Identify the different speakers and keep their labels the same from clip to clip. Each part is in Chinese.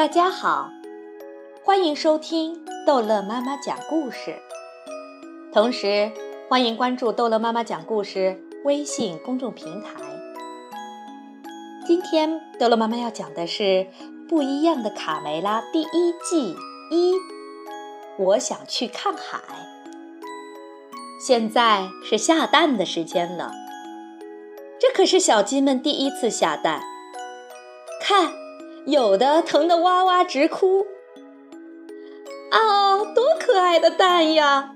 Speaker 1: 大家好，欢迎收听逗乐妈妈讲故事，同时欢迎关注逗乐妈妈讲故事微信公众平台。今天逗乐妈妈要讲的是《不一样的卡梅拉》第一季一，我想去看海。现在是下蛋的时间了，这可是小鸡们第一次下蛋，看。有的疼得哇哇直哭，啊，多可爱的蛋呀！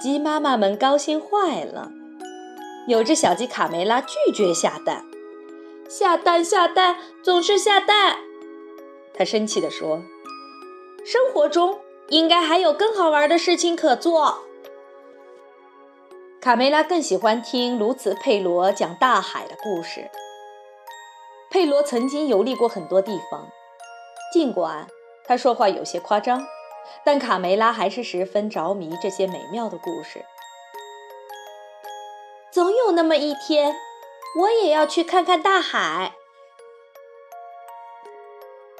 Speaker 1: 鸡妈妈们高兴坏了。有只小鸡卡梅拉拒绝下蛋，下蛋下蛋总是下蛋。他生气地说：“生活中应该还有更好玩的事情可做。”卡梅拉更喜欢听卢茨佩罗讲大海的故事。佩罗曾经游历过很多地方，尽管他说话有些夸张，但卡梅拉还是十分着迷这些美妙的故事。总有那么一天，我也要去看看大海。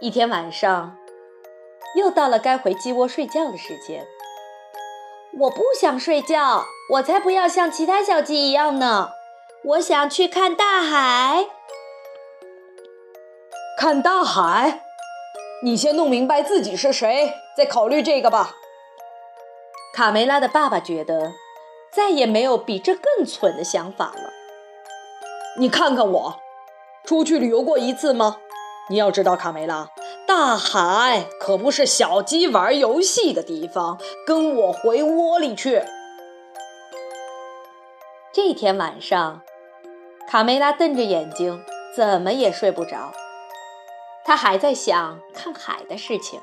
Speaker 1: 一天晚上，又到了该回鸡窝睡觉的时间。我不想睡觉，我才不要像其他小鸡一样呢！我想去看大海。
Speaker 2: 看大海，你先弄明白自己是谁，再考虑这个吧。
Speaker 1: 卡梅拉的爸爸觉得再也没有比这更蠢的想法了。
Speaker 2: 你看看我，出去旅游过一次吗？你要知道，卡梅拉，大海可不是小鸡玩游戏的地方。跟我回窝里去。
Speaker 1: 这天晚上，卡梅拉瞪着眼睛，怎么也睡不着。他还在想看海的事情。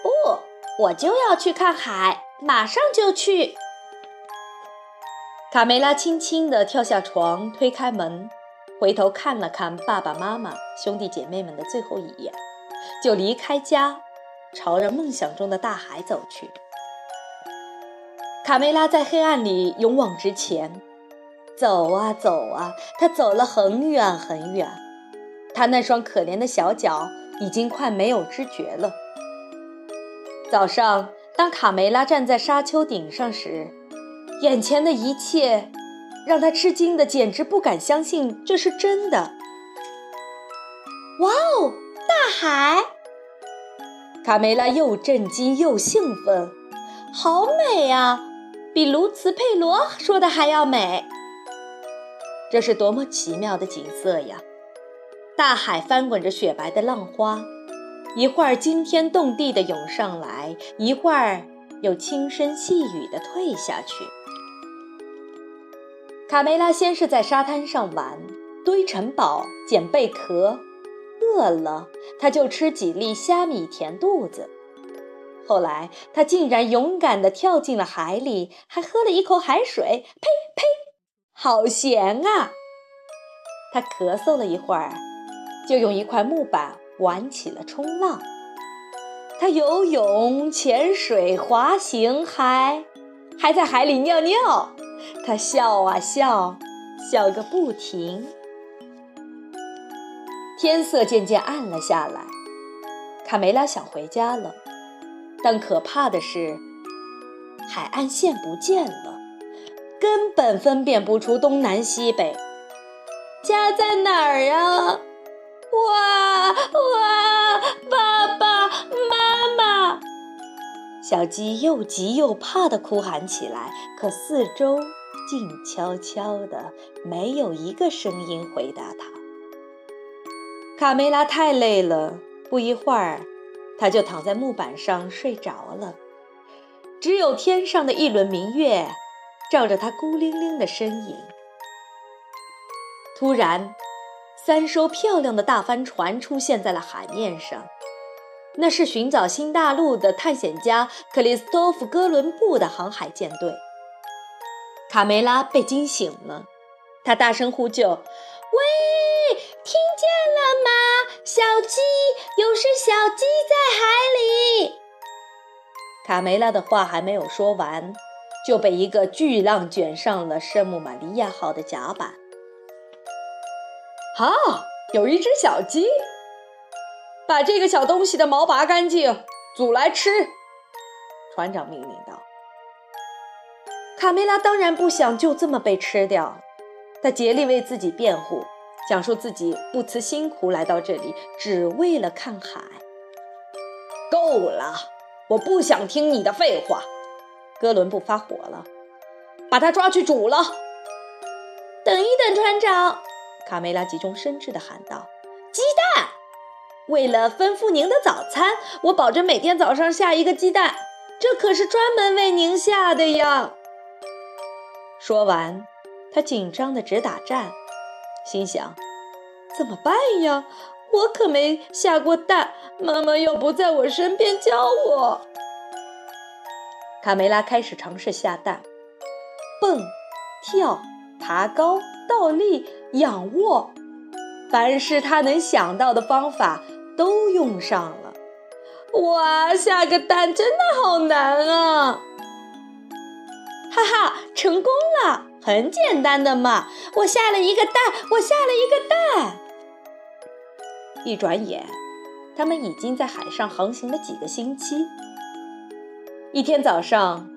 Speaker 1: 不，我就要去看海，马上就去。卡梅拉轻轻地跳下床，推开门，回头看了看爸爸妈妈、兄弟姐妹们的最后一眼，就离开家，朝着梦想中的大海走去。卡梅拉在黑暗里勇往直前，走啊走啊，他走了很远很远。他那双可怜的小脚已经快没有知觉了。早上，当卡梅拉站在沙丘顶上时，眼前的一切让他吃惊的简直不敢相信这是真的。哇哦，大海！卡梅拉又震惊又兴奋，好美啊，比卢茨佩罗说的还要美。这是多么奇妙的景色呀！大海翻滚着雪白的浪花，一会儿惊天动地地涌上来，一会儿又轻声细语地退下去。卡梅拉先是在沙滩上玩，堆城堡，捡贝壳，饿了他就吃几粒虾米填肚子。后来他竟然勇敢地跳进了海里，还喝了一口海水，呸呸，好咸啊！他咳嗽了一会儿。就用一块木板玩起了冲浪。他游泳、潜水、滑行，还还在海里尿尿。他笑啊笑，笑个不停。天色渐渐暗了下来，卡梅拉想回家了，但可怕的是，海岸线不见了，根本分辨不出东南西北。家在哪儿啊？哇哇！爸爸妈妈，小鸡又急又怕地哭喊起来。可四周静悄悄的，没有一个声音回答它。卡梅拉太累了，不一会儿，他就躺在木板上睡着了。只有天上的一轮明月，照着他孤零零的身影。突然。三艘漂亮的大帆船出现在了海面上，那是寻找新大陆的探险家克里斯托弗·哥伦布的航海舰队。卡梅拉被惊醒了，他大声呼救：“喂，听见了吗？小鸡，有只小鸡在海里！”卡梅拉的话还没有说完，就被一个巨浪卷上了圣母玛利亚号的甲板。啊，有一只小鸡！
Speaker 2: 把这个小东西的毛拔干净，煮来吃。”船长命令道。
Speaker 1: 卡梅拉当然不想就这么被吃掉，他竭力为自己辩护，讲述自己不辞辛苦来到这里，只为了看海。
Speaker 2: 够了，我不想听你的废话。哥伦布发火了，把他抓去煮了。
Speaker 1: 等一等，船长！卡梅拉急中生智地喊道：“鸡蛋！为了吩咐您的早餐，我保证每天早上下一个鸡蛋，这可是专门为您下的呀！”说完，他紧张的直打颤，心想：“怎么办呀？我可没下过蛋，妈妈又不在我身边教我。”卡梅拉开始尝试下蛋，蹦、跳、爬高、倒立、仰卧，凡是他能想到的方法都用上了。哇，下个蛋真的好难啊！哈哈，成功了，很简单的嘛！我下了一个蛋，我下了一个蛋。一转眼，他们已经在海上航行了几个星期。一天早上，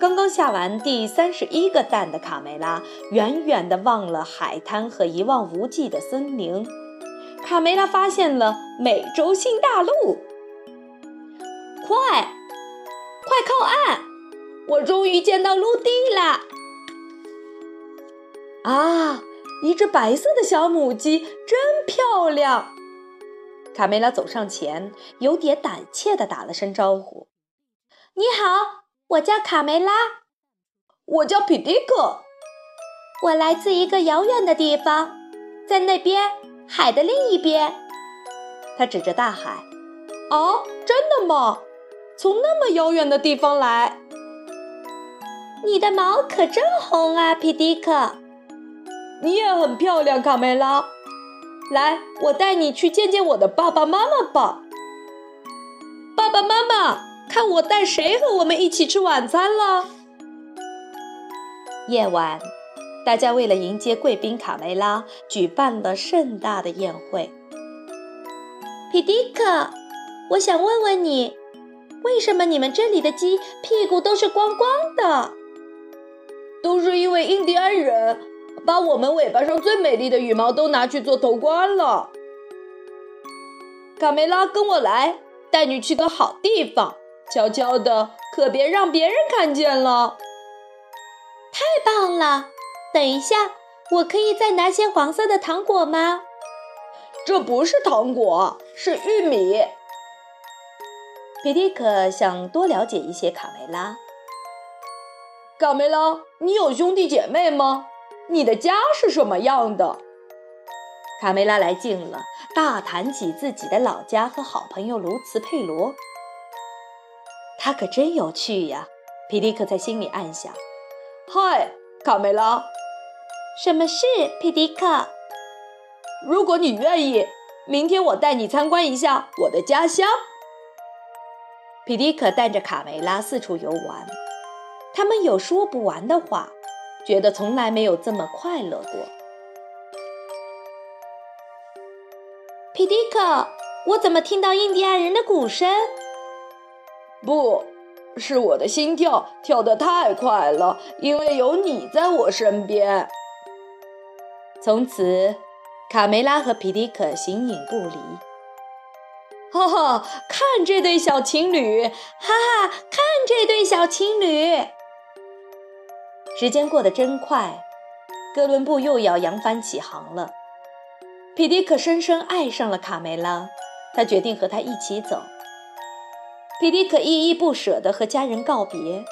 Speaker 1: 刚刚下完第三十一个蛋的卡梅拉，远远地望了海滩和一望无际的森林。卡梅拉发现了美洲新大陆，快，快靠岸！我终于见到陆地了！啊，一只白色的小母鸡，真漂亮！卡梅拉走上前，有点胆怯地打了声招呼：“你好，我叫卡梅拉。”“
Speaker 2: 我叫皮迪克。”“
Speaker 1: 我来自一个遥远的地方，在那边，海的另一边。”他指着大海。
Speaker 2: “哦，真的吗？从那么遥远的地方来？”
Speaker 1: 你的毛可真红啊，皮迪克！
Speaker 2: 你也很漂亮，卡梅拉。来，我带你去见见我的爸爸妈妈吧。爸爸妈妈，看我带谁和我们一起吃晚餐了？
Speaker 1: 夜晚，大家为了迎接贵宾卡梅拉，举办了盛大的宴会。皮迪克，我想问问你，为什么你们这里的鸡屁股都是光光的？
Speaker 2: 都是因为印第安人把我们尾巴上最美丽的羽毛都拿去做头冠了。卡梅拉，跟我来，带你去个好地方，悄悄的，可别让别人看见了。
Speaker 1: 太棒了！等一下，我可以再拿些黄色的糖果吗？
Speaker 2: 这不是糖果，是玉米。
Speaker 1: 皮迪克想多了解一些卡梅拉。
Speaker 2: 卡梅拉，你有兄弟姐妹吗？你的家是什么样的？
Speaker 1: 卡梅拉来劲了，大谈起自己的老家和好朋友卢茨佩罗。他可真有趣呀！皮迪克在心里暗想。
Speaker 2: 嗨，卡梅拉，
Speaker 1: 什么事？皮迪克，
Speaker 2: 如果你愿意，明天我带你参观一下我的家乡。
Speaker 1: 皮迪克带着卡梅拉四处游玩。他们有说不完的话，觉得从来没有这么快乐过。皮迪克，我怎么听到印第安人的鼓声？
Speaker 2: 不是我的心跳跳得太快了，因为有你在我身边。
Speaker 1: 从此，卡梅拉和皮迪克形影不离。
Speaker 2: 哈哈，看这对小情侣！
Speaker 1: 哈哈，看这对小情侣！时间过得真快，哥伦布又要扬帆起航了。皮迪克深深爱上了卡梅拉，他决定和她一起走。皮迪克依依不舍地和家人告别。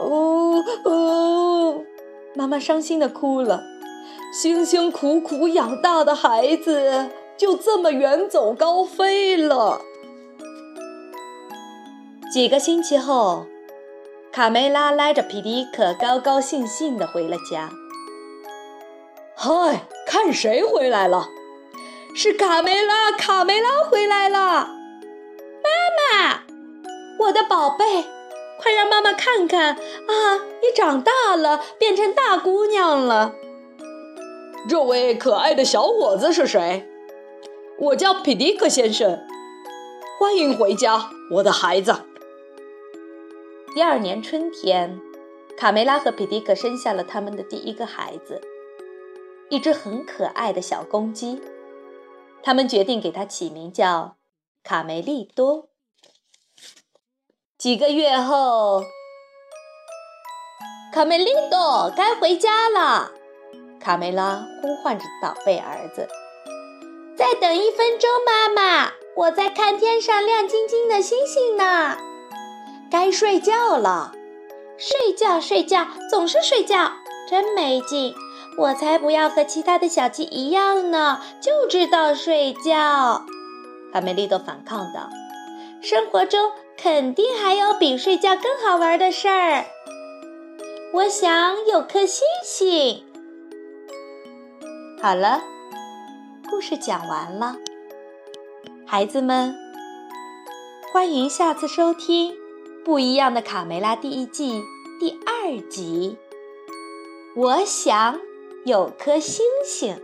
Speaker 1: 哦哦，妈妈伤心地哭了。辛辛苦苦养大的孩子就这么远走高飞了。几个星期后。卡梅拉拉着皮迪克，高高兴兴地回了家。
Speaker 2: 嗨，看谁回来了？
Speaker 1: 是卡梅拉，卡梅拉回来了。妈妈，我的宝贝，快让妈妈看看啊！你长大了，变成大姑娘了。
Speaker 2: 这位可爱的小伙子是谁？我叫皮迪克先生。欢迎回家，我的孩子。
Speaker 1: 第二年春天，卡梅拉和皮迪克生下了他们的第一个孩子，一只很可爱的小公鸡。他们决定给它起名叫卡梅利多。几个月后，卡梅利多该回家了。卡梅拉呼唤着宝贝儿子：“再等一分钟，妈妈，我在看天上亮晶晶的星星呢。”该睡觉了，睡觉睡觉，总是睡觉，真没劲。我才不要和其他的小鸡一样呢，就知道睡觉。卡梅利多反抗道：“生活中肯定还有比睡觉更好玩的事儿。我想有颗星星。”好了，故事讲完了，孩子们，欢迎下次收听《不一样的卡梅拉》第一季第二集。我想有颗星星。